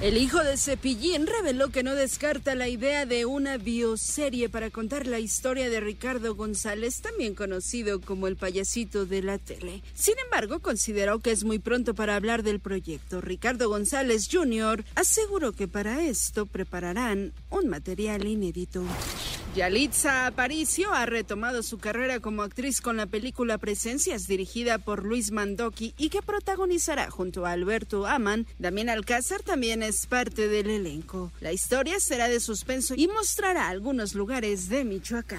El hijo de Cepillín reveló que no descarta la idea de una bioserie para contar la historia de Ricardo González, también conocido como el payasito de la tele. Sin embargo, consideró que es muy pronto para hablar del proyecto. Ricardo González Jr. aseguró que para esto prepararán un material inédito. Yalitza Aparicio ha retomado su carrera como actriz con la película Presencias dirigida por Luis Mandoki y que protagonizará junto a Alberto Aman. Damián Alcázar también es parte del elenco. La historia será de suspenso y mostrará algunos lugares de Michoacán.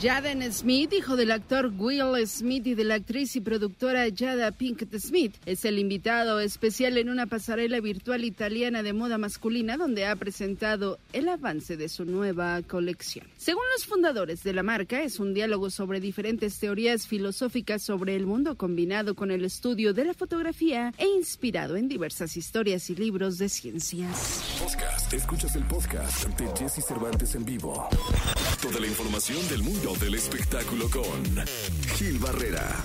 Jaden Smith, hijo del actor Will Smith y de la actriz y productora Jada Pinkett Smith, es el invitado especial en una pasarela virtual italiana de moda masculina donde ha presentado el avance de su nueva colección. Según los fundadores de la marca, es un diálogo sobre diferentes teorías filosóficas sobre el mundo combinado con el estudio de la fotografía e inspirado en diversas historias y libros de ciencias. Podcast. Escuchas el podcast de Jesse Cervantes en vivo. Toda la información del mundo del espectáculo con Gil Barrera.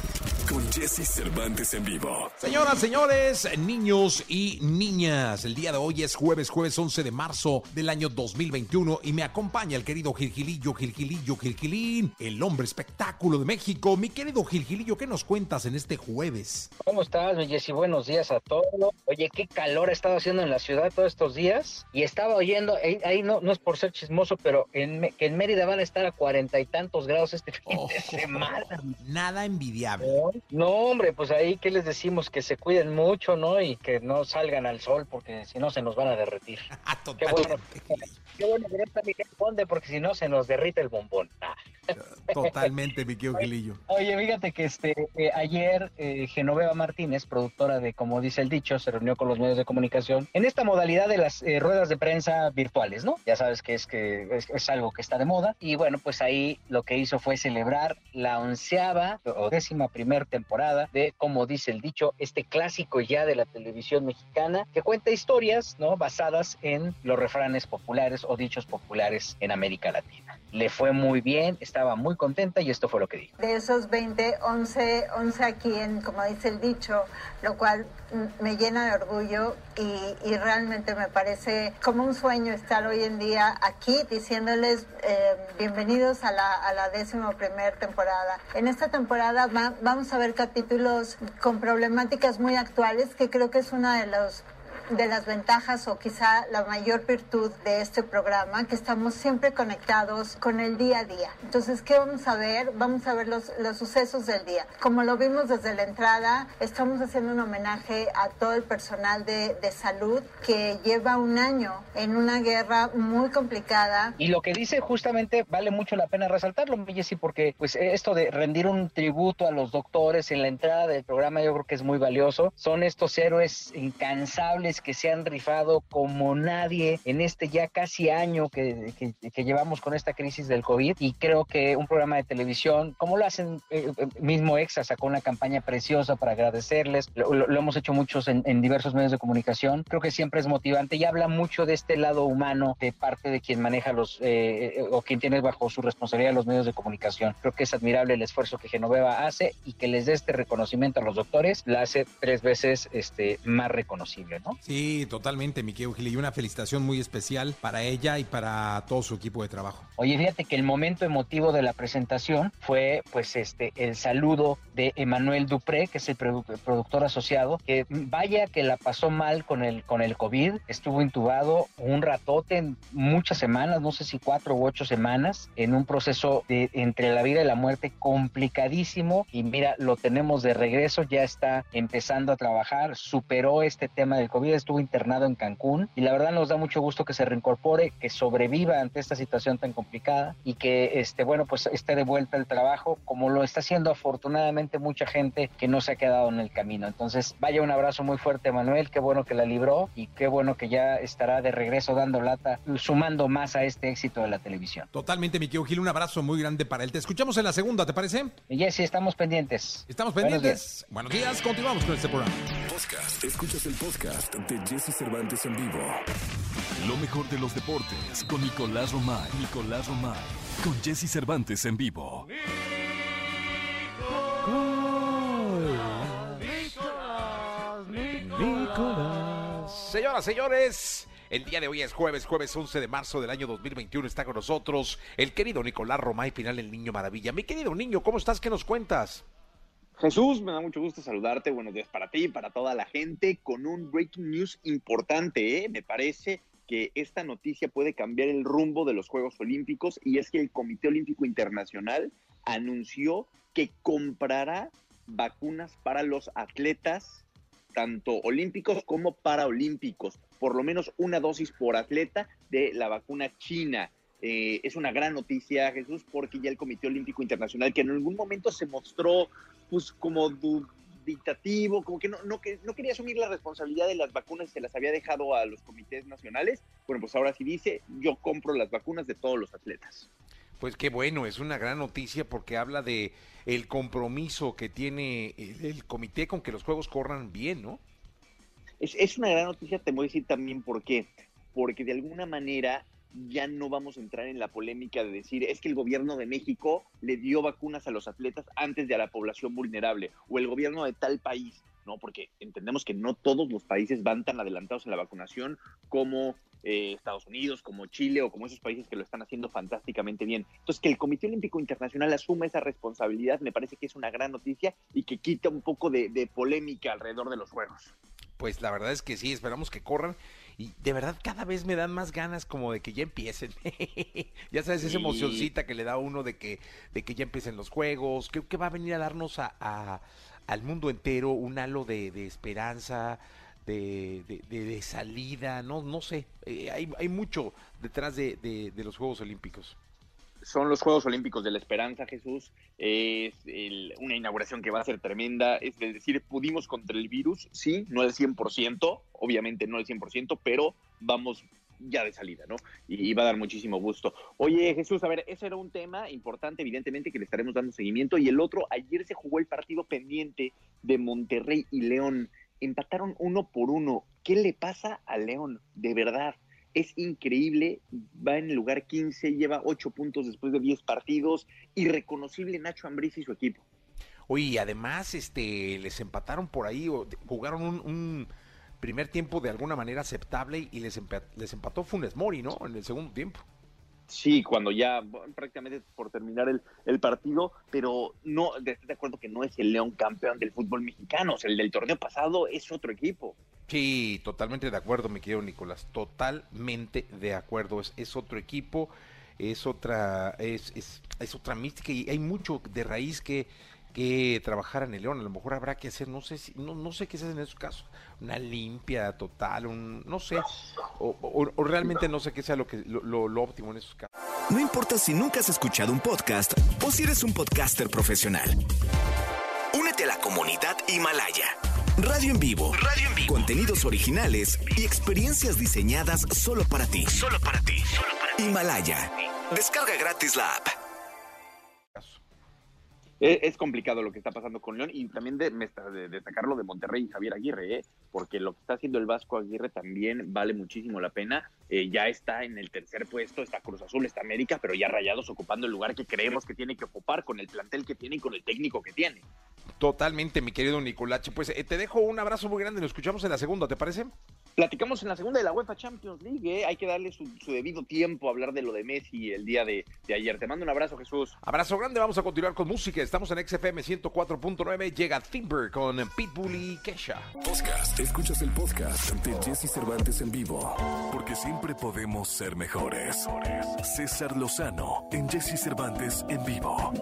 Con Jesse Cervantes en vivo. Señoras, señores, niños y niñas, el día de hoy es jueves, jueves 11 de marzo del año 2021 y me acompaña el querido Gilgilillo, Gilgilillo, Gilgilín, el hombre espectáculo de México. Mi querido Gilgilillo, ¿qué nos cuentas en este jueves? ¿Cómo estás, mi Jessy? Buenos días a todos. Oye, qué calor ha estado haciendo en la ciudad todos estos días y estaba oyendo, ahí, ahí no, no es por ser chismoso, pero en, en Mérida van a estar a cuarenta y tantos grados este fin Oh, de semana. Nada envidiable. ¿No? Hombre, pues ahí que les decimos que se cuiden mucho, ¿no? Y que no salgan al sol porque si no se nos van a derretir. Ah, Qué bueno, qué bueno que no está Miguel Conde porque si no se nos derrite el bombón. Ah. totalmente, mi querido Gilillo. Oye, fíjate que este eh, ayer eh, Genoveva Martínez, productora de Como dice el dicho, se reunió con los medios de comunicación en esta modalidad de las eh, ruedas de prensa virtuales, ¿no? Ya sabes que es que es, es algo que está de moda y bueno, pues ahí lo que hizo fue celebrar la onceava o décima primer temporada de Como dice el dicho, este clásico ya de la televisión mexicana que cuenta historias, ¿no? Basadas en los refranes populares o dichos populares en América Latina. Le fue muy bien, estaba muy contenta y esto fue lo que dijo. De esos 20, 11, 11 aquí en, como dice el dicho, lo cual me llena de orgullo y, realmente me parece como un sueño estar hoy en día aquí diciéndoles eh, bienvenidos a la, a la décima primer temporada. En esta temporada va- vamos a ver capítulos con problemáticas muy actuales que creo que es una de los de las ventajas o quizá la mayor virtud de este programa, que estamos siempre conectados con el día a día. Entonces, ¿qué vamos a ver? Vamos a ver los, los sucesos del día. Como lo vimos desde la entrada, estamos haciendo un homenaje a todo el personal de, de salud que lleva un año en una guerra muy complicada. Y lo que dice justamente vale mucho la pena resaltarlo, Jessy, porque pues esto de rendir un tributo a los doctores en la entrada del programa yo creo que es muy valioso. Son estos héroes incansables que se han rifado como nadie en este ya casi año que, que- que llevamos con esta crisis del COVID y creo que un programa de televisión, como lo hacen eh, eh, mismo EXA, sacó una campaña preciosa para agradecerles, lo, lo- lo hemos hecho muchos en, en diversos medios de comunicación, creo que siempre es motivante y habla mucho de este lado humano de parte de quien maneja los eh, eh, o quien tiene bajo su responsabilidad los medios de comunicación. Creo que es admirable el esfuerzo que Genoveva hace y que les dé este reconocimiento a los doctores, la hace tres veces este, más reconocible, ¿no? Sí, totalmente, mi querido Gilillo. Una felicitación muy especial para ella y para todo su equipo de trabajo. Oye, fíjate que el momento emotivo de la presentación fue pues este el saludo de Emanuel Dupré, que es el produ- productor asociado, que vaya que la pasó mal con el con el COVID, estuvo intubado un ratote, en muchas semanas, no sé si cuatro u ocho semanas, en un proceso de entre la vida y la muerte complicadísimo y mira, lo tenemos de regreso, ya está empezando a trabajar, superó este tema del COVID, estuvo internado en Cancún y la verdad nos da mucho gusto que se reincorpore, que sobreviva ante esta situación tan complicada y que este bueno pues esté de vuelta al trabajo como lo está haciendo afortunadamente mucha gente que no se ha quedado en el camino. Entonces vaya un abrazo muy fuerte Manuel, qué bueno que la libró y qué bueno que ya estará de regreso dando lata, sumando más a este éxito de la televisión. Totalmente, mi Gil. Un abrazo muy grande para él. Te escuchamos en la segunda, ¿te parece? Y Jessy, estamos pendientes. Estamos Buenos pendientes. Buenos días, continuamos con este programa. Podcast. Escuchas el podcast de Jesse Cervantes en vivo. Lo mejor de los deportes con Nicolás Romay. Nicolás Romay. Con Jesse Cervantes en vivo. Nicolás. Señoras, señores. El día de hoy es jueves, jueves 11 de marzo del año 2021. Está con nosotros el querido Nicolás Romay, final el niño maravilla. Mi querido niño, ¿cómo estás? ¿Qué nos cuentas? Jesús, me da mucho gusto saludarte. Buenos días para ti y para toda la gente con un breaking news importante. ¿eh? Me parece que esta noticia puede cambiar el rumbo de los Juegos Olímpicos y es que el Comité Olímpico Internacional anunció que comprará vacunas para los atletas, tanto olímpicos como paraolímpicos, por lo menos una dosis por atleta de la vacuna china. Eh, es una gran noticia, Jesús, porque ya el Comité Olímpico Internacional, que en algún momento se mostró pues como dictativo, como que no, no, no quería asumir la responsabilidad de las vacunas, se las había dejado a los comités nacionales. Bueno, pues ahora sí dice, yo compro las vacunas de todos los atletas. Pues qué bueno, es una gran noticia porque habla de el compromiso que tiene el comité con que los juegos corran bien, ¿no? Es, es una gran noticia, te voy a decir también por qué. Porque de alguna manera ya no vamos a entrar en la polémica de decir es que el gobierno de México le dio vacunas a los atletas antes de a la población vulnerable o el gobierno de tal país, ¿no? Porque entendemos que no todos los países van tan adelantados en la vacunación como eh, Estados Unidos, como Chile o como esos países que lo están haciendo fantásticamente bien. Entonces, que el Comité Olímpico Internacional asuma esa responsabilidad me parece que es una gran noticia y que quita un poco de, de polémica alrededor de los Juegos. Pues la verdad es que sí, esperamos que corran y de verdad cada vez me dan más ganas como de que ya empiecen. ya sabes, esa emocioncita que le da uno de que, de que ya empiecen los juegos. Que va a venir a darnos a, al mundo entero un halo de, esperanza, de, de, salida, no, no sé. Eh, hay, hay mucho detrás de los Juegos Olímpicos son los Juegos Olímpicos de la Esperanza, Jesús. Es una inauguración que va a ser tremenda. Es decir, pudimos contra el virus, sí, no al 100%, obviamente no al 100%, pero vamos ya de salida, ¿no? Y, va a dar muchísimo gusto. Oye, Jesús, a ver, ese era un tema importante, evidentemente, que le estaremos dando seguimiento. Y el otro, ayer se jugó el partido pendiente de Monterrey y León. Empataron uno por uno. ¿Qué le pasa a León? De verdad es increíble, va en el lugar 15, lleva 8 puntos después de 10 partidos, irreconocible Nacho Ambriz y su equipo. Oye, además este, les empataron por ahí, jugaron un, primer tiempo de alguna manera aceptable y les, les empató Funes Mori, ¿no? En el segundo tiempo. Sí, cuando ya prácticamente por terminar el, el partido, pero no, estoy de acuerdo que no es el León campeón del fútbol mexicano, o el del torneo pasado es otro equipo. Sí, totalmente de acuerdo, mi querido Nicolás, totalmente de acuerdo, es, es otro equipo, es otra, es, es, es otra mística y hay mucho de raíz que que trabajar en el León. A lo mejor habrá que hacer, no sé si, no, no sé qué se hace en esos casos, una limpia total, un, no sé, o, realmente no sé qué sea lo que lo, lo, óptimo en esos casos. No importa si nunca has escuchado un podcast o si eres un podcaster profesional. Únete a la comunidad Himalaya. Radio en vivo. Radio en vivo. Contenidos originales y experiencias diseñadas solo para ti. Solo para ti. Solo para ti. Himalaya. Descarga gratis la app. Es, complicado lo que está pasando con León y también de, de, destacarlo de Monterrey y Javier Aguirre, ¿eh? porque lo que está haciendo el Vasco Aguirre también vale muchísimo la pena. Eh, ya está en el tercer puesto, está Cruz Azul, está América, pero ya Rayados ocupando el lugar que creemos que tiene que ocupar con el plantel que tiene y con el técnico que tiene. Totalmente, mi querido Nicolache. Pues eh, te dejo un abrazo muy grande, nos escuchamos en la segunda, ¿te parece? Platicamos en la segunda de la UEFA Champions League, ¿eh? hay que darle su, debido tiempo a hablar de lo de Messi el día de, ayer. Te mando un abrazo, Jesús. Abrazo grande, vamos a continuar con música. Estamos en XFM 104.9, llega Timber con Pitbull y Kesha. Podcast, escuchas el podcast de Jesse Cervantes en vivo, porque siempre podemos ser mejores. César Lozano en Jesse Cervantes en vivo.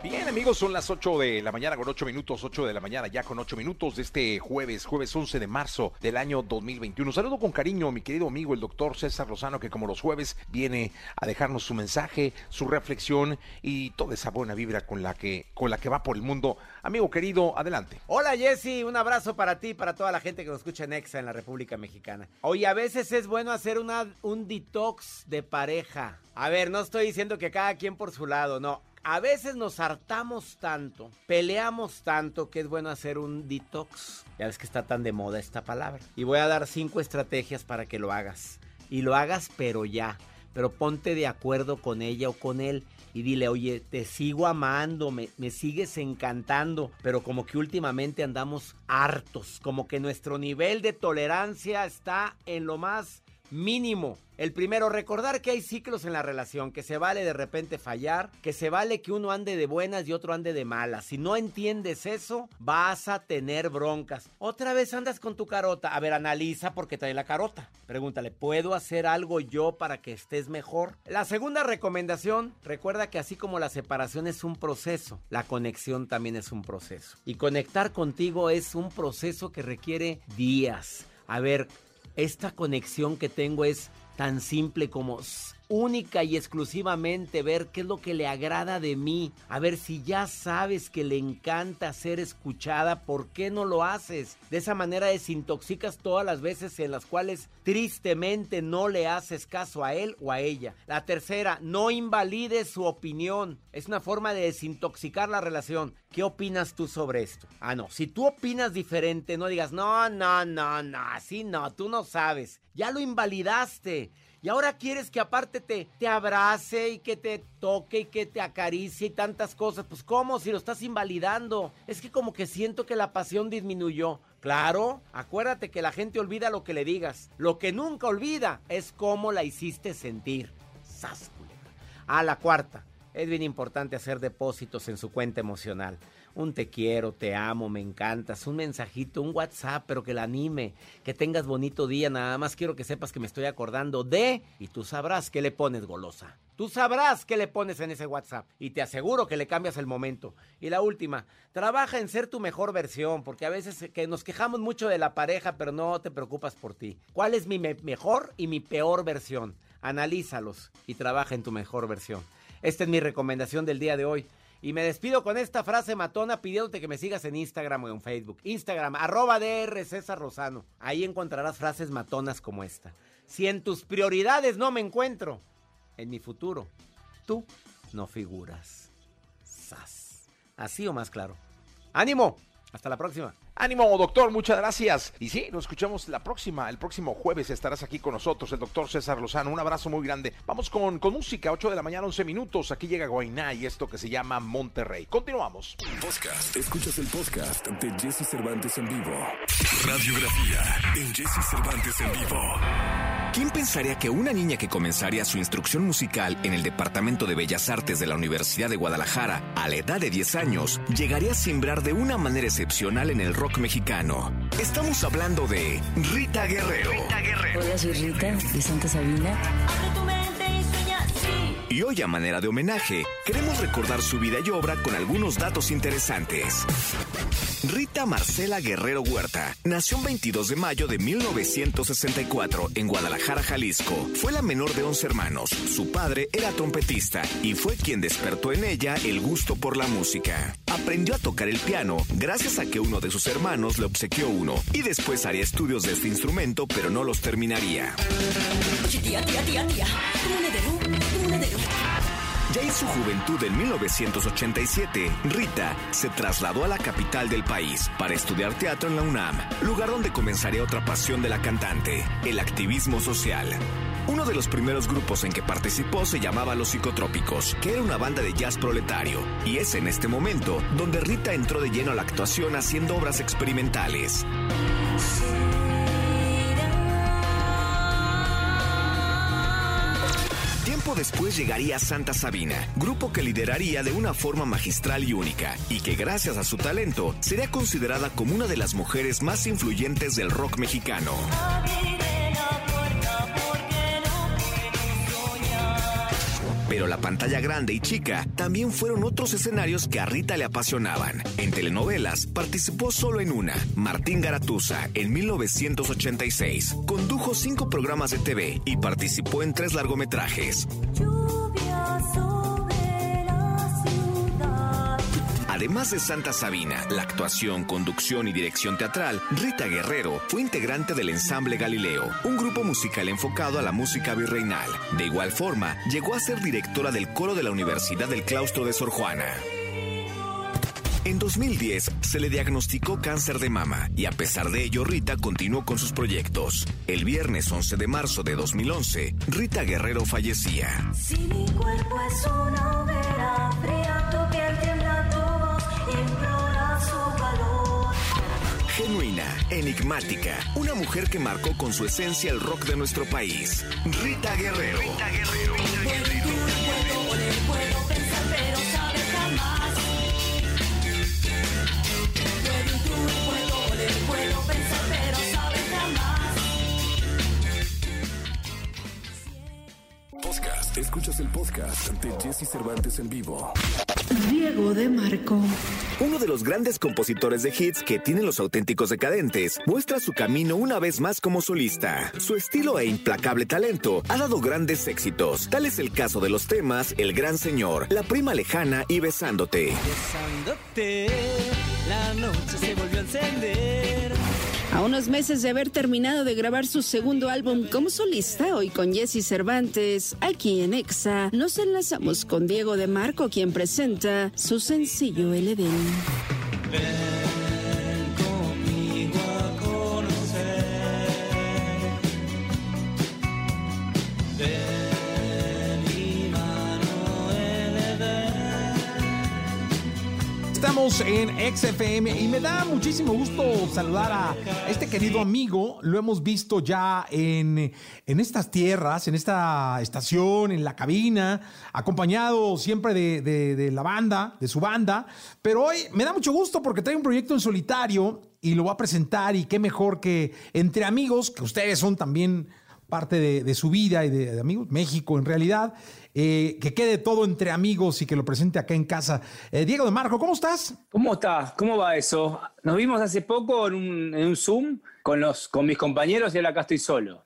Bien, amigos, son las 8 de la mañana con 8 minutos, 8 de la mañana ya con 8 minutos de este jueves, jueves 11 de marzo del año 2021. Un saludo con cariño a mi querido amigo el doctor César Lozano, que como los jueves viene a dejarnos su mensaje, su reflexión y toda esa buena vibra con la que, con la que va por el mundo. Amigo querido, adelante. Hola Jesse, un abrazo para ti y para toda la gente que nos escucha en EXA en la República Mexicana. Hoy a veces es bueno hacer un detox de pareja. A ver, no estoy diciendo que cada quien por su lado, no a veces nos hartamos tanto, peleamos tanto que es bueno hacer un detox. Ya ves que está tan de moda esta palabra. Y voy a dar cinco estrategias para que lo hagas. y lo hagas pero ya. Pero ponte de acuerdo con ella o con él y dile, oye, te sigo amando, me, me, sigues encantando, pero como que últimamente andamos hartos, como que nuestro nivel de tolerancia está en lo más mínimo. El primero, recordar que hay ciclos en la relación, que se vale de repente fallar, que se vale que uno ande de buenas y otro ande de malas. Si no entiendes eso, vas a tener broncas. Otra vez andas con tu carota. A ver, analiza por qué trae la carota. Pregúntale, ¿puedo hacer algo yo para que estés mejor? La segunda recomendación, recuerda que así como la separación es un proceso, la conexión también es un proceso. Y conectar contigo es un proceso que requiere días. A ver, esta conexión que tengo es tan simple como única y exclusivamente ver qué es lo que le agrada de mí. A ver si ya sabes que le encanta ser escuchada, ¿por qué no lo haces? De esa manera desintoxicas todas las veces en las cuales tristemente no le haces caso a él o a ella. La tercera, no invalides su opinión. Es una forma de desintoxicar la relación. ¿Qué opinas tú sobre esto? Ah, no. Si tú opinas diferente, no digas, no, no, no, no, así no, tú no sabes. Ya lo invalidaste. Y ahora quieres que aparte te, te abrace y que te toque y que te acaricie y tantas cosas. Pues ¿cómo? Si lo estás invalidando. Es que como que siento que la pasión disminuyó. Claro, acuérdate que la gente olvida lo que le digas. Lo que nunca olvida es cómo la hiciste sentir. Sáscula. A la cuarta. Es bien importante hacer depósitos en su cuenta emocional un te quiero, te amo, me encantas, un mensajito, un WhatsApp, pero que la anime, que tengas bonito día, nada más quiero que sepas que me estoy acordando de y tú sabrás qué le pones golosa. Tú sabrás qué le pones en ese WhatsApp y te aseguro que le cambias el momento. Y la última, trabaja en ser tu mejor versión, porque a veces que nos quejamos mucho de la pareja, pero no te preocupas por ti. ¿Cuál es mi me mejor y mi peor versión? Analízalos y trabaja en tu mejor versión. Esta es mi recomendación del día de hoy. Y me despido con esta frase matona pidiéndote que me sigas en Instagram o en Facebook. Instagram, arroba DR César Rosano. Ahí encontrarás frases matonas como esta. Si en tus prioridades no me encuentro, en mi futuro, tú no figuras. Sas. Así o más claro. ¡Ánimo! Hasta la próxima. Ánimo, doctor, muchas gracias. Y sí, nos escuchamos la próxima, el próximo jueves estarás aquí con nosotros, el doctor César Lozano. Un abrazo muy grande. Vamos con, con música, 8 de la mañana, 11 minutos. Aquí llega Guainá y esto que se llama Monterrey. Continuamos. Podcast. Escuchas el podcast de Jesse Cervantes en vivo. Radiografía en Jesse Cervantes en vivo. ¿Quién pensaría que una niña que comenzaría su instrucción musical en el Departamento de Bellas Artes de la Universidad de Guadalajara a la edad de 10 años llegaría a sembrar de una manera excepcional en el rock mexicano? Estamos hablando de Rita Guerrero. Rita Guerrero. Hola, soy Rita de Santa Sabina. Y hoy a manera de homenaje, queremos recordar su vida y obra con algunos datos interesantes. Rita Marcela Guerrero Huerta nació el 22 de mayo de 1964 en Guadalajara, Jalisco. Fue la menor de 11 hermanos. Su padre era trompetista y fue quien despertó en ella el gusto por la música. Aprendió a tocar el piano gracias a que uno de sus hermanos le obsequió uno y después haría estudios de este instrumento, pero no los terminaría. tía, tía, tía. Su juventud en 1987, Rita se trasladó a la capital del país para estudiar teatro en la UNAM, lugar donde comenzaría otra pasión de la cantante, el activismo social. Uno de los primeros grupos en que participó se llamaba Los Psicotrópicos, que era una banda de jazz proletario, y es en este momento donde Rita entró de lleno a la actuación haciendo obras experimentales. Después llegaría Santa Sabina, grupo que lideraría de una forma magistral y única, y que gracias a su talento sería considerada como una de las mujeres más influyentes del rock mexicano. Pero la pantalla grande y chica también fueron otros escenarios que a Rita le apasionaban. En telenovelas participó solo en una, Martín Garatusa, en 1986. Condujo cinco programas de TV y participó en tres largometrajes. Además de Santa Sabina, la actuación, conducción y dirección teatral, Rita Guerrero fue integrante del ensamble Galileo, un grupo musical enfocado a la música virreinal. De igual forma, llegó a ser directora del coro de la Universidad del Claustro de Sor Juana. En 2010 se le diagnosticó cáncer de mama y a pesar de ello Rita continuó con sus proyectos. El viernes 11 de marzo de 2011, Rita Guerrero fallecía. Si mi cuerpo es una Genuina, enigmática, una mujer que marcó con su esencia el rock de nuestro país. Rita Guerrero. Rita Guerrero. Escuchas el podcast de Jesse Cervantes en vivo. Diego de Marco. Uno de los grandes compositores de hits que tienen los auténticos decadentes, muestra su camino una vez más como solista. Su estilo e implacable talento ha dado grandes éxitos. Tal es el caso de los temas El Gran Señor, La Prima Lejana y Besándote. Besándote, la noche se volvió a encender. A unos meses de haber terminado de grabar su segundo álbum como solista, hoy con Jesse Cervantes, aquí en Exa, nos enlazamos con Diego de Marco, quien presenta su sencillo El. Estamos en XFM y me da muchísimo gusto saludar a este querido amigo. Lo hemos visto ya en, en estas tierras, en esta estación, en la cabina, acompañado siempre de, de- de la banda, de su banda. Pero hoy me da mucho gusto porque trae un proyecto en solitario y lo va a presentar. Y qué mejor que entre amigos, que ustedes son también parte de, su vida y de, amigos, México en realidad, eh, que quede todo entre amigos y que lo presente acá en casa. Eh, Diego de Marco, ¿cómo estás? ¿Cómo está? ¿Cómo va eso? Nos vimos hace poco en un, en un Zoom con, los, con mis compañeros y ahora acá estoy solo.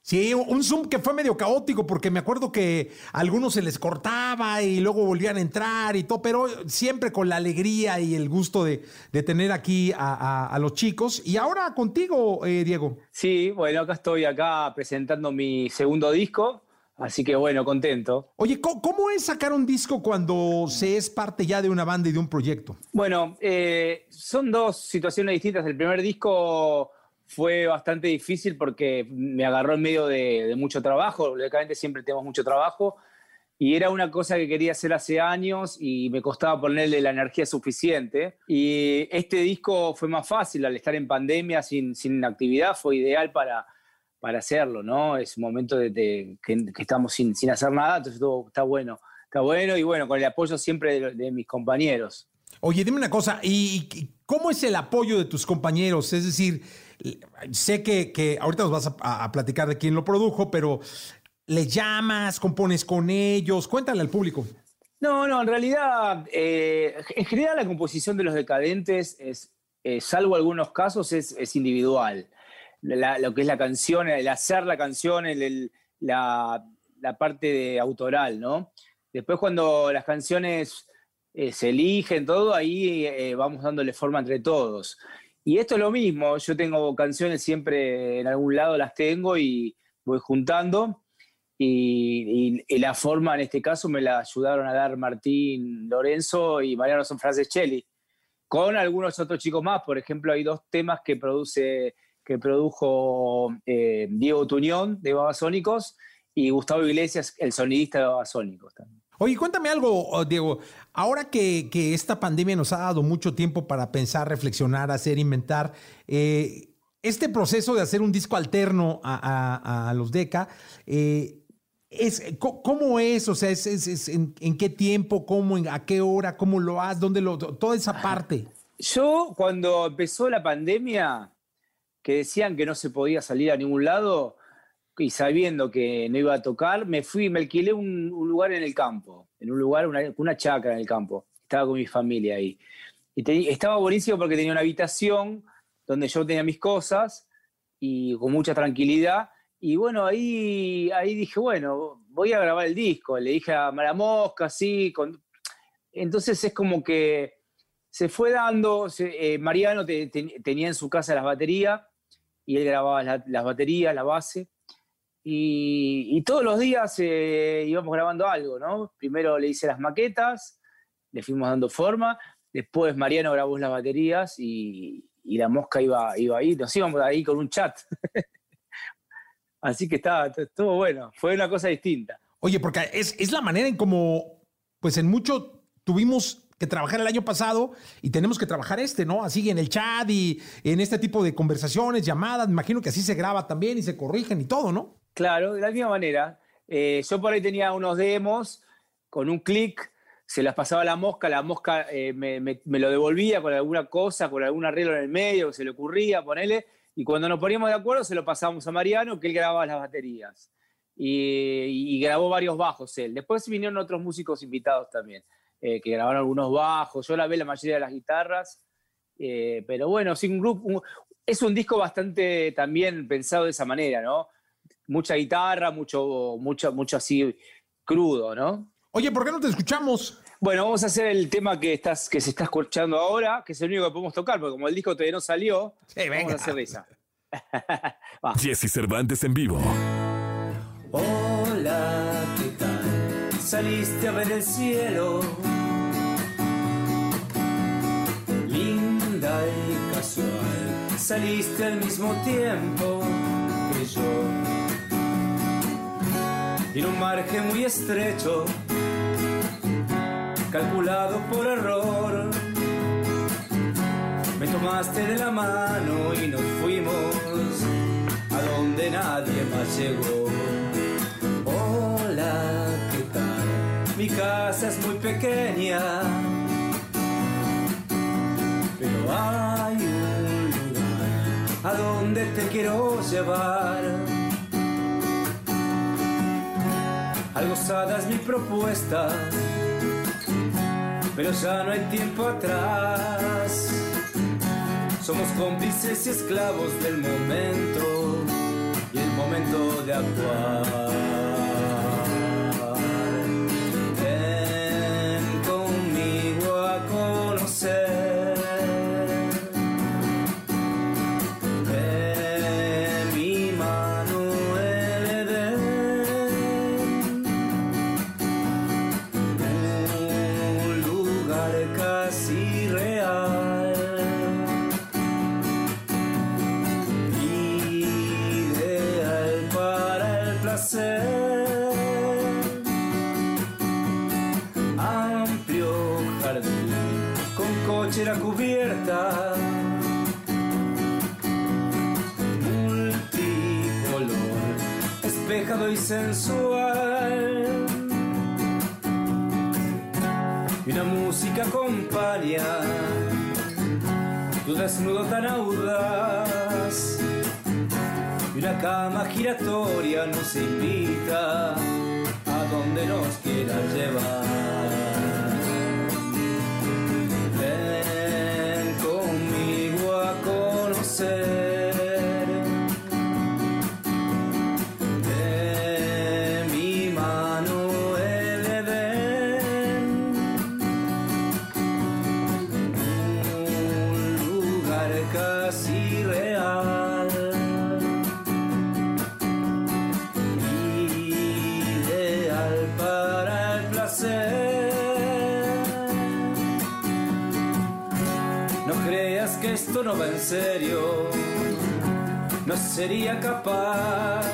Sí, un Zoom que fue medio caótico porque me acuerdo que a algunos se les cortaba y luego volvían a entrar y todo, pero siempre con la alegría y el gusto de, de tener aquí a, a- a los chicos. Y ahora contigo, eh, Diego. Sí, bueno, acá estoy acá presentando mi segundo disco, así que bueno, contento. Oye, ¿cómo, cómo es sacar un disco cuando se es parte ya de una banda y de un proyecto? Bueno, eh, son dos situaciones distintas. El primer disco fue bastante difícil porque me agarró en medio de, de mucho trabajo. Lógicamente siempre tenemos mucho trabajo. Y era una cosa que quería hacer hace años y me costaba ponerle la energía suficiente. Y este disco fue más fácil al estar en pandemia, sin, sin actividad, fue ideal para, para hacerlo, ¿no? Es un momento de, de- que, que estamos sin, sin hacer nada, entonces todo está bueno. Está bueno y bueno, con el apoyo siempre de- de mis compañeros. Oye, dime una cosa, ¿y cómo es el apoyo de tus compañeros? Es decir, sé que, que ahorita nos vas a, platicar de quién lo produjo, pero ¿le llamas, compones con ellos? Cuéntale al público. No, no, en realidad, eh, en general la composición de los decadentes, es, eh, salvo algunos casos, es, individual. Lo que es la canción, el hacer la canción, la parte de autoral, ¿no? Después cuando las canciones eh, se eligen, todo, ahí eh, vamos dándole forma entre todos. Y esto es lo mismo, yo tengo canciones siempre en algún lado, las tengo y voy juntando. Y, la forma en este caso me la ayudaron a dar Martín Lorenzo y Mariano Sanfranceschelli, con algunos otros chicos más. Por ejemplo, hay dos temas que produce que produjo eh, Diego Tuñón de Babasónicos y Gustavo Iglesias, el sonidista de Babasónicos también. Oye, cuéntame algo, oh, Diego. Ahora que, que esta pandemia nos ha dado mucho tiempo para pensar, reflexionar, hacer, inventar, eh, este proceso de hacer un disco alterno a, a- a los DECA, eh, es, ¿cómo es? O sea, es, es- es en, en qué tiempo? ¿Cómo? en- ¿A qué hora? ¿Cómo lo haces? ¿Dónde lo...? Toda esa parte. Yo, cuando empezó la pandemia, que decían que no se podía salir a ningún lado, y sabiendo que no iba a tocar, me fui, me alquilé un, lugar en el campo, en un lugar, una, una chacra en el campo. Estaba con mi familia ahí. Y estaba buenísimo porque tenía una habitación donde yo tenía mis cosas y con mucha tranquilidad. Y bueno, ahí, ahí dije, bueno, voy a grabar el disco. Le dije a Mara Mosca, sí. con- Entonces es como que se fue dando. eh, Mariano te- te- tenía en su casa las baterías y él grababa la- las baterías, la base. Y, todos los días eh, íbamos grabando algo, ¿no? Primero le hice las maquetas, le fuimos dando forma Después Mariano grabó las baterías y, la mosca iba, iba ahí. Nos íbamos ahí con un chat. Así que estaba, estuvo bueno. Fue una cosa distinta. Oye, porque es, la manera en como, pues en mucho tuvimos que trabajar el año pasado y tenemos que trabajar este, ¿no? Así en el chat y en este tipo de conversaciones, llamadas, me imagino que así se graba también y se corrigen y todo, ¿no? Claro, de la misma manera. Eh, yo por ahí tenía unos demos, con un clic se las pasaba a la mosca, la mosca eh, me, lo devolvía con alguna cosa, con algún arreglo en el medio que se le ocurría, ponele, y cuando nos poníamos de acuerdo se lo pasábamos a Mariano, que él grababa las baterías. Y, grabó varios bajos él. Después vinieron otros músicos invitados también, eh, que grabaron algunos bajos, yo grabé la mayoría de las guitarras, pero bueno, sí, un grupo, es un disco bastante también pensado de esa manera, ¿no? Mucha guitarra, mucho, mucho, mucho así crudo, ¿no? Oye, ¿por qué no te escuchamos? Bueno, vamos a hacer el tema que, estás, que se está escuchando ahora, que es el único que podemos tocar, porque como el disco todavía no salió, vamos a hacer esa. Jesse Cervantes en vivo. Hola, ¿qué tal? Saliste a ver el cielo. Linda y casual. Saliste al mismo tiempo que yo. En un margen muy estrecho, calculado por error. Me tomaste de la mano y nos fuimos a donde nadie más llegó. Hola, ¿qué tal? Mi casa es muy pequeña, pero hay un lugar a donde te quiero llevar. Algo osada mi propuesta, pero ya no hay tiempo atrás. Somos cómplices y esclavos del momento y el momento de actuar. Y sensual. Y una música acompaña tu desnudo tan audaz. Y una cama giratoria nos invita a donde nos quiera llevar. Sería capaz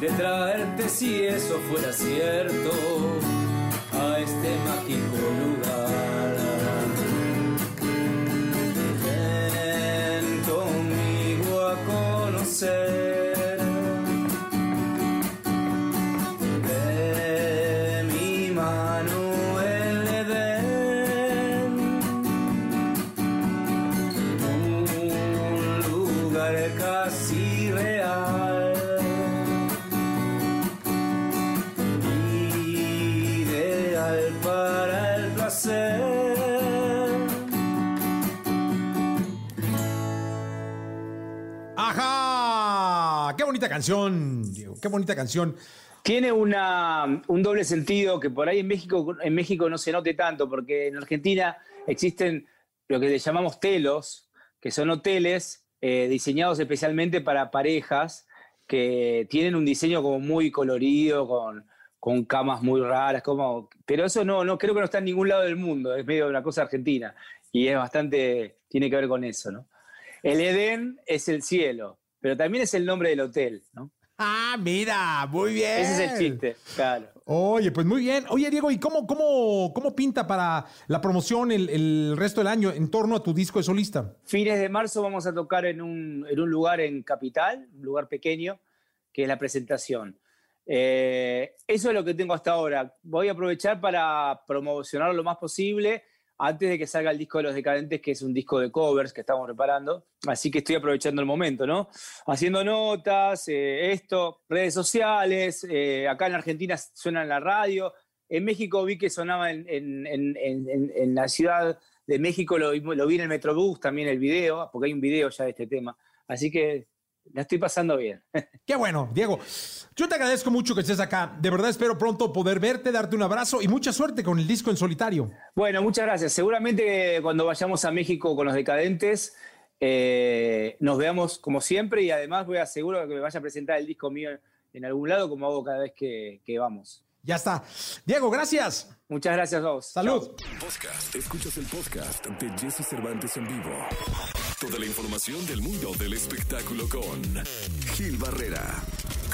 de traerte si eso fuera cierto a este mágico lugar casi real. Ideal para el placer. ¡Ajá! ¡Qué bonita canción, Diego! ¡Qué bonita canción! Tiene una, un doble sentido que por ahí en México, en México no se note tanto, porque en Argentina existen lo que le llamamos telos, que son hoteles eh, diseñados especialmente para parejas que tienen un diseño como muy colorido, con, con camas muy raras, como, pero eso no, no creo que no está en ningún lado del mundo, es medio una cosa argentina y es bastante, tiene que ver con eso, ¿no? El Edén es el cielo, pero también es el nombre del hotel, ¿no? Ah, mira, muy bien. Ese es el chiste, claro. Oye, pues muy bien. Oye, Diego, ¿y cómo, cómo, cómo pinta para la promoción el, el resto del año en torno a tu disco de solista? Fines de marzo vamos a tocar en un, en un lugar en Capital, un lugar pequeño, que es la presentación. Eh, eso es lo que tengo hasta ahora. Voy a aprovechar para promocionarlo lo más posible antes de que salga el disco de Los Decadentes, que es un disco de covers que estamos preparando. Así que estoy aprovechando el momento, ¿no? Haciendo notas, eh, esto, redes sociales, eh, acá en Argentina suena en la radio. En México vi que sonaba en, en- la ciudad de México, lo, lo vi en el Metrobús también el video, porque hay un video ya de este tema. Así que la estoy pasando bien. Qué bueno, Diego. Yo te agradezco mucho que estés acá. De verdad espero pronto poder verte, darte un abrazo y mucha suerte con el disco en solitario. Bueno, muchas gracias. Seguramente cuando vayamos a México con los decadentes, eh, nos veamos como siempre y además voy a seguro que me vaya a presentar el disco mío en algún lado como hago cada vez que, que vamos. Ya está. Diego, gracias. Muchas gracias a vos. Salud. Podcast. Escuchas el podcast de Jesse Cervantes en vivo. Toda la información del mundo del espectáculo con Gil Barrera.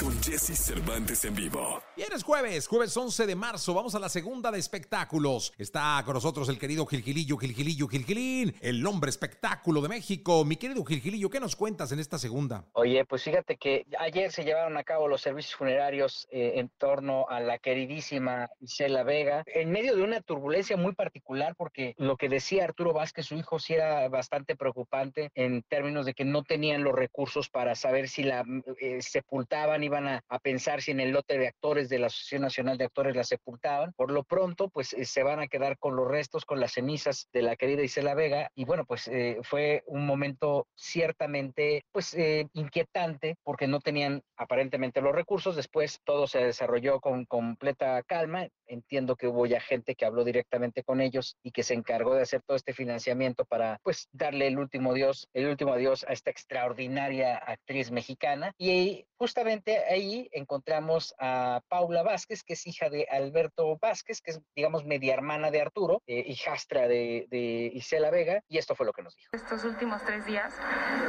Con Jesse Cervantes en vivo. Bien, es jueves, jueves 11 de marzo. Vamos a la segunda de espectáculos. Está con nosotros el querido Gilgilillo, Gilgilillo, Gilgilín, el hombre espectáculo de México. Mi querido Gilgilillo, ¿qué nos cuentas en esta segunda? Oye, pues fíjate que ayer se llevaron a cabo los servicios funerarios eh, en torno a la queridísima Isela Vega, en medio de una turbulencia muy particular, porque lo que decía Arturo Vázquez, su hijo, sí era bastante preocupante en términos de que no tenían los recursos para saber si la eh, sepultaban, iban a, a pensar si en el lote de actores de la Asociación Nacional de Actores la sepultaban. Por lo pronto, pues eh, se van a quedar con los restos, con las cenizas de la querida Isela Vega, y bueno, pues eh, fue un momento ciertamente, pues, eh, inquietante, porque no tenían aparentemente los recursos. Después todo se desarrolló con completa calma. Entiendo que hubo ya gente que habló directamente con ellos y que se encargó de hacer todo este financiamiento para, pues, darle el último adiós, el último adiós a esta extraordinaria actriz mexicana. Y justamente ahí encontramos a Paula Vázquez, que es hija de Alberto Vázquez, que es, digamos, media hermana de Arturo, eh, hijastra de, de Isela Vega, y esto fue lo que nos dijo. Estos últimos tres días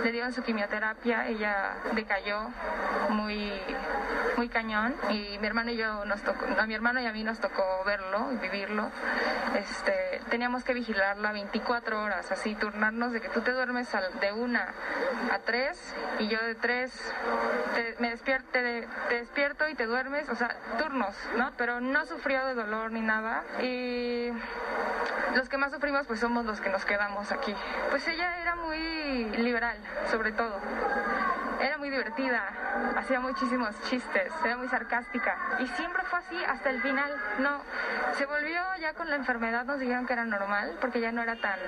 le dieron su quimioterapia, ella decayó muy, muy cañón y mi hermano y yo nos tocó, a mi hermano y a mí nos tocó verlo y vivirlo. Este, teníamos que vigilarla 24 horas, así turnarnos de que tú te duermes de una a tres y yo de tres te, me despierto, te, te despierto y te duermes, o sea, turnos, ¿no? Pero no sufrió de dolor ni nada y los que más sufrimos pues somos los que nos quedamos aquí. Pues ella era muy liberal, sobre todo. Era muy divertida, hacía muchísimos chistes, era muy sarcástica y siempre fue así hasta el final. No, se volvió ya con la enfermedad, nos dijeron que era normal porque ya no era tan,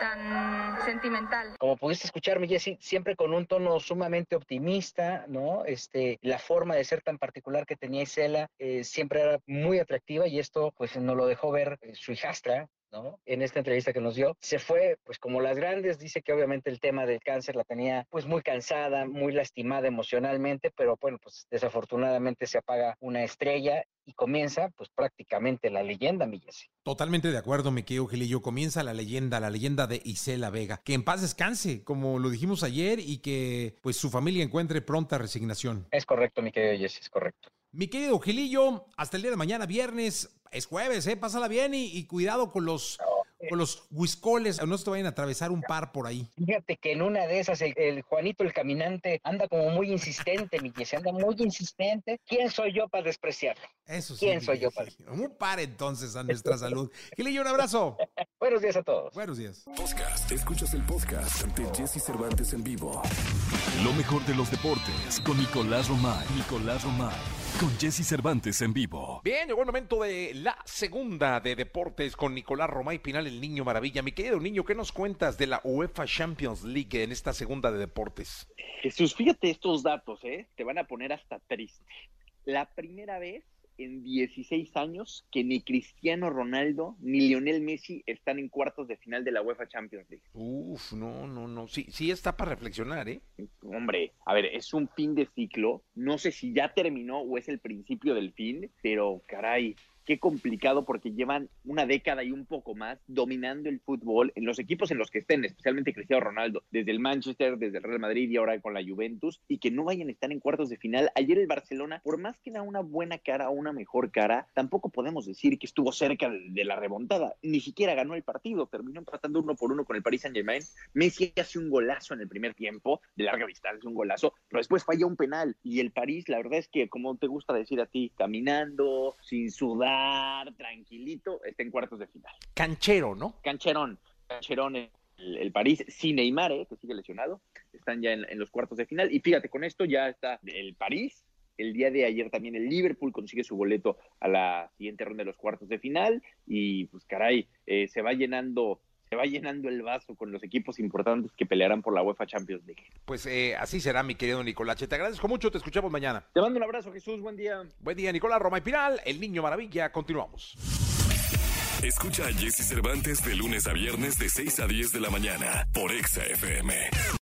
tan sentimental. Como pudiste escuchar, mi Jessy, siempre con un tono sumamente optimista, ¿no? Este, la forma de ser tan particular que tenía Isela eh, siempre era muy atractiva y esto, pues, nos lo dejó ver eh, su hijastra, ¿no? En esta entrevista que nos dio, se fue, pues como las grandes, dice que obviamente el tema del cáncer la tenía pues muy cansada, muy lastimada emocionalmente, pero bueno, pues desafortunadamente se apaga una estrella y comienza pues prácticamente la leyenda, mi Jessy. Totalmente de acuerdo, mi querido Gilillo. Comienza la leyenda, la leyenda de Isela Vega. Que en paz descanse, como lo dijimos ayer, y que pues su familia encuentre pronta resignación. Es correcto, mi querido Jessy, es correcto. Mi querido Gilillo, hasta el día de mañana, viernes, es jueves, ¿eh? Pásala bien y, y cuidado con los, con los huiscoles, no se te vayan a atravesar un par por ahí. Fíjate que en una de esas el, el Juanito el caminante anda como muy insistente, mi Jessy, anda muy insistente. ¿Quién soy yo para despreciarlo? Eso sí. ¿Quién soy yo para Un par entonces a nuestra salud. Gilillo, un abrazo. Buenos días a todos. Buenos días. Podcast. Escuchas el podcast de Jesse Cervantes en vivo. Lo mejor de los deportes con Nicolás Romay. Nicolás Romay. Con Jesse Cervantes en vivo. Bien, llegó el momento de la segunda de deportes con Nicolás Romay Pinal, el niño maravilla. Mi querido niño, ¿qué nos cuentas de la UEFA Champions League en esta segunda de deportes? Jesús, fíjate estos datos, ¿eh? Te van a poner hasta triste. La primera vez en 16 años que ni Cristiano Ronaldo ni Lionel Messi están en cuartos de final de la UEFA Champions League. Uf, no, no, no. Sí, sí está para reflexionar, ¿eh? Hombre, a ver, es un fin de ciclo. No sé si ya terminó o es el principio del fin, pero caray, qué complicado porque llevan una década y un poco más dominando el fútbol en los equipos en los que estén, especialmente Cristiano Ronaldo, desde el Manchester, desde el Real Madrid y ahora con la Juventus, y que no vayan a estar en cuartos de final. Ayer el Barcelona, por más que da una buena cara o una mejor cara, tampoco podemos decir que estuvo cerca de, la remontada. Ni siquiera ganó el partido, terminó empatando uno por uno con el Paris Saint Germain. Messi hace un golazo en el primer tiempo, de larga distancia, un golazo, pero después falla un penal. Y el París, la verdad es que, como te gusta decir a ti, caminando, sin sudar, tranquilito, está en cuartos de final. Canchero, ¿no? Cancherón, cancherón el, el París, sin Neymar, eh, que sigue lesionado, están ya en, en, los cuartos de final. Y fíjate, con esto ya está el París. El día de ayer también el Liverpool consigue su boleto a la siguiente ronda de los cuartos de final. Y pues caray, eh, se va llenando se va llenando el vaso con los equipos importantes que pelearán por la UEFA Champions League. Pues eh, así será, mi querido Nicolache. Te agradezco mucho, te escuchamos mañana. Te mando un abrazo, Jesús, buen día. Buen día, Nicolás Roma y Piral, el niño maravilla. Continuamos. Escucha a Jesse Cervantes de lunes a viernes de 6 a 10 de la mañana por Exa FM.